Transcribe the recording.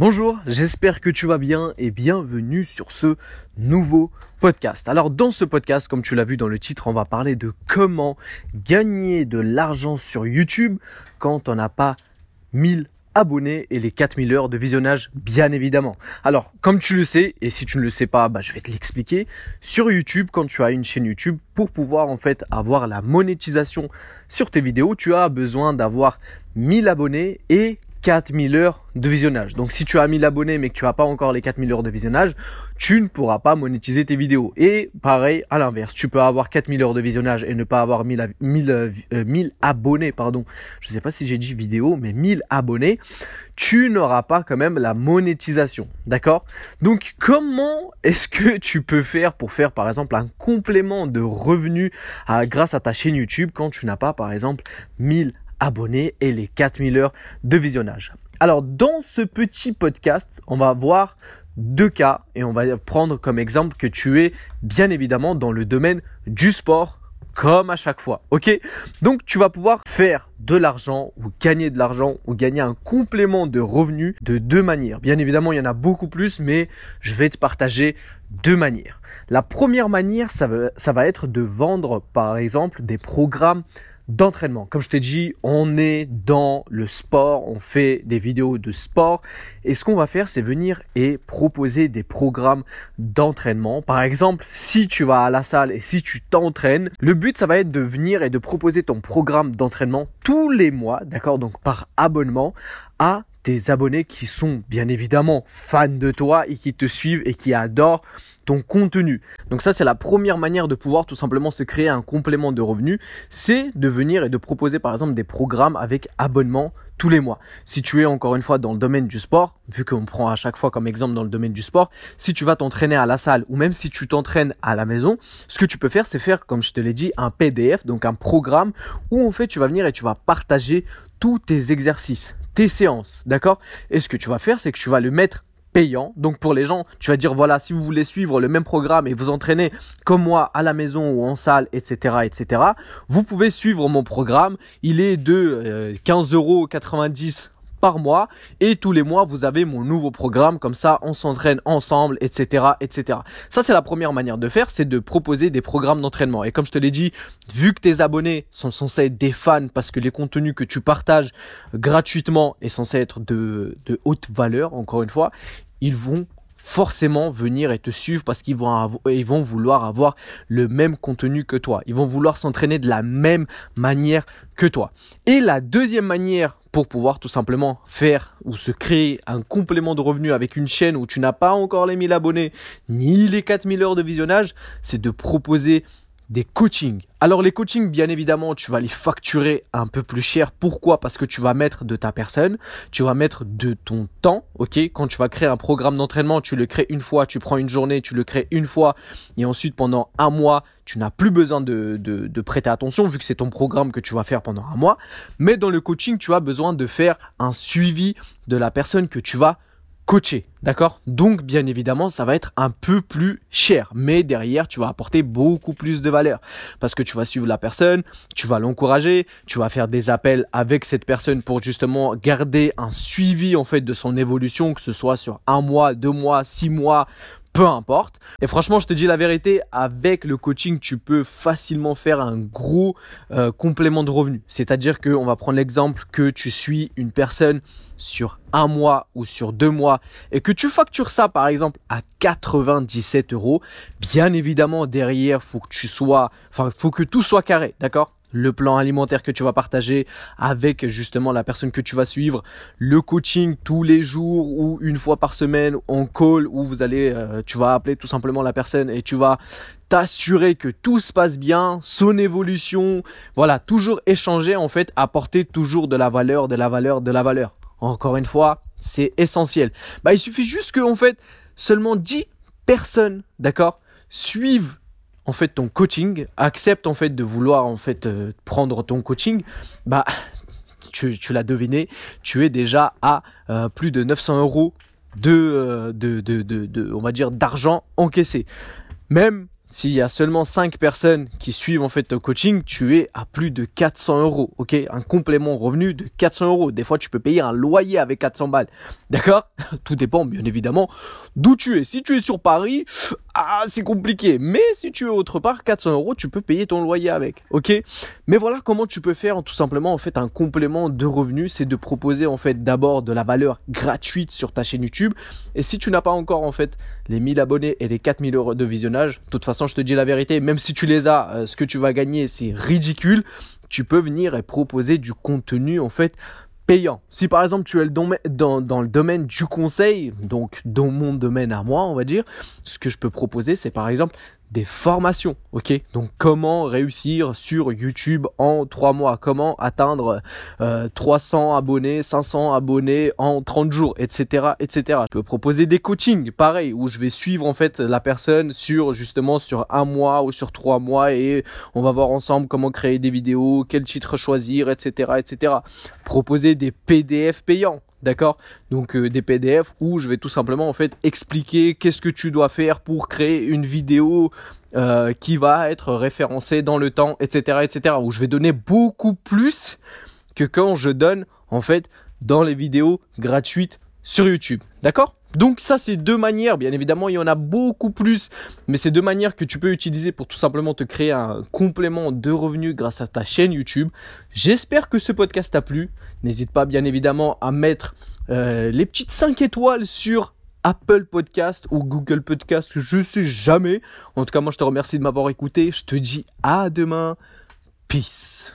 Bonjour, j'espère que tu vas bien et bienvenue sur ce nouveau podcast. Alors dans ce podcast, comme tu l'as vu dans le titre, on va parler de comment gagner de l'argent sur YouTube quand on n'a pas 1000 abonnés et les 4000 heures de visionnage bien évidemment. Alors comme tu le sais et si tu ne le sais pas, bah, je vais te l'expliquer. Sur YouTube, quand tu as une chaîne YouTube, pour pouvoir en fait avoir la monétisation sur tes vidéos, tu as besoin d'avoir 1000 abonnés et 4000 heures de visionnage. Donc si tu as 1000 abonnés mais que tu n'as pas encore les 4000 heures de visionnage, tu ne pourras pas monétiser tes vidéos. Et pareil, à l'inverse, tu peux avoir 4000 heures de visionnage et ne pas avoir 1000, 1000, 1000 abonnés, pardon. Je ne sais pas si j'ai dit vidéo, mais 1000 abonnés, tu n'auras pas quand même la monétisation. D'accord? Donc comment est-ce que tu peux faire pour faire par exemple un complément de revenus grâce à ta chaîne YouTube quand tu n'as pas par exemple 1000 abonnés et les 4000 heures de visionnage. Alors dans ce petit podcast, on va voir deux cas et on va prendre comme exemple que tu es bien évidemment dans le domaine du sport comme à chaque fois. Ok? Donc tu vas pouvoir faire de l'argent ou gagner de l'argent ou gagner un complément de revenus de deux manières. Bien évidemment, il y en a beaucoup plus, mais je vais te partager deux manières. La première manière, ça va, ça va être de vendre par exemple des programmes d'entraînement. Comme je t'ai dit, on est dans le sport, on fait des vidéos de sport et ce qu'on va faire, c'est venir et proposer des programmes d'entraînement. Par exemple, si tu vas à la salle et si tu t'entraînes, le but, ça va être de venir et de proposer ton programme d'entraînement tous les mois, d'accord, donc par abonnement à tes abonnés qui sont bien évidemment fans de toi et qui te suivent et qui adorent ton contenu. Donc ça c'est la première manière de pouvoir tout simplement se créer un complément de revenus, c'est de venir et de proposer par exemple des programmes avec abonnement tous les mois. Si tu es encore une fois dans le domaine du sport, vu qu'on prend à chaque fois comme exemple dans le domaine du sport, si tu vas t'entraîner à la salle ou même si tu t'entraînes à la maison, ce que tu peux faire c'est faire comme je te l'ai dit un PDF, donc un programme où en fait tu vas venir et tu vas partager tous tes exercices tes séances, d'accord? Et ce que tu vas faire, c'est que tu vas le mettre payant. Donc pour les gens, tu vas dire voilà, si vous voulez suivre le même programme et vous entraîner comme moi à la maison ou en salle, etc., etc., vous pouvez suivre mon programme. Il est de 15,90 euh, euros par mois et tous les mois vous avez mon nouveau programme comme ça on s'entraîne ensemble etc etc ça c'est la première manière de faire c'est de proposer des programmes d'entraînement et comme je te l'ai dit vu que tes abonnés sont censés être des fans parce que les contenus que tu partages gratuitement est censé être de, de haute valeur encore une fois ils vont forcément venir et te suivre parce qu'ils vont, ils vont vouloir avoir le même contenu que toi. Ils vont vouloir s'entraîner de la même manière que toi. Et la deuxième manière pour pouvoir tout simplement faire ou se créer un complément de revenus avec une chaîne où tu n'as pas encore les 1000 abonnés ni les 4000 heures de visionnage, c'est de proposer des coachings. Alors les coachings, bien évidemment, tu vas les facturer un peu plus cher. Pourquoi? Parce que tu vas mettre de ta personne, tu vas mettre de ton temps, ok? Quand tu vas créer un programme d'entraînement, tu le crées une fois, tu prends une journée, tu le crées une fois, et ensuite pendant un mois, tu n'as plus besoin de, de, de prêter attention vu que c'est ton programme que tu vas faire pendant un mois. Mais dans le coaching, tu as besoin de faire un suivi de la personne que tu vas coacher, d'accord? Donc bien évidemment, ça va être un peu plus cher, mais derrière, tu vas apporter beaucoup plus de valeur. Parce que tu vas suivre la personne, tu vas l'encourager, tu vas faire des appels avec cette personne pour justement garder un suivi en fait de son évolution, que ce soit sur un mois, deux mois, six mois, peu importe. Et franchement, je te dis la vérité, avec le coaching, tu peux facilement faire un gros euh, complément de revenus. C'est-à-dire que, on va prendre l'exemple que tu suis une personne sur un mois ou sur deux mois et que tu factures ça par exemple à 97 euros. Bien évidemment, derrière, faut que tu sois, enfin, faut que tout soit carré, d'accord? Le plan alimentaire que tu vas partager avec justement la personne que tu vas suivre, le coaching tous les jours ou une fois par semaine en call où vous allez, euh, tu vas appeler tout simplement la personne et tu vas t'assurer que tout se passe bien, son évolution, voilà, toujours échanger en fait, apporter toujours de la valeur, de la valeur, de la valeur. Encore une fois, c'est essentiel. Bah, il suffit juste que en fait seulement 10 personnes, d'accord, suivent fait ton coaching, accepte en fait de vouloir en fait euh, prendre ton coaching, bah tu, l'as deviné, tu es déjà à euh, plus de 900 euros euh, de, de, de, de, on va dire d'argent encaissé. Même s'il y a seulement 5 personnes qui suivent en fait ton coaching, tu es à plus de 400 euros, ok? Un complément revenu de 400 euros. Des fois, tu peux payer un loyer avec 400 balles, d'accord? Tout dépend bien évidemment d'où tu es. Si tu es sur Paris, ah, c'est compliqué. Mais si tu es autre part, 400 euros, tu peux payer ton loyer avec, ok? Mais voilà comment tu peux faire tout simplement en fait un complément de revenus, c'est de proposer en fait d'abord de la valeur gratuite sur ta chaîne YouTube. Et si tu n'as pas encore en fait les 1000 abonnés et les 4000 euros de visionnage, de toute façon je te dis la vérité, même si tu les as, euh, ce que tu vas gagner, c'est ridicule. Tu peux venir et proposer du contenu, en fait, payant. Si par exemple tu es dans, dans, le domaine du conseil, donc dans mon domaine à moi, on va dire, ce que je peux proposer, c'est par exemple des formations, ok? Donc comment réussir sur YouTube en 3 mois, comment atteindre 300 euh, abonnés, 500 abonnés en 30 jours, etc., etc. Je peux proposer des coachings, pareil, où je vais suivre en fait la personne sur justement sur un mois ou sur trois mois et on va voir ensemble comment créer des vidéos, quel titre choisir, etc., etc. Proposer des PDF payants, D'accord? Donc euh, des PDF où je vais tout simplement en fait expliquer qu'est-ce que tu dois faire pour créer une vidéo euh, qui va être référencée dans le temps, etc., etc. Où je vais donner beaucoup plus que quand je donne en fait dans les vidéos gratuites sur YouTube. D'accord? Donc ça, c'est deux manières. Bien évidemment, il y en a beaucoup plus, mais c'est deux manières que tu peux utiliser pour tout simplement te créer un complément de revenus grâce à ta chaîne YouTube. J'espère que ce podcast t'a plu. N'hésite pas, bien évidemment, à mettre euh, les petites 5 étoiles sur Apple Podcast ou Google Podcast, je sais jamais. En tout cas, moi, je te remercie de m'avoir écouté. Je te dis à demain. Peace.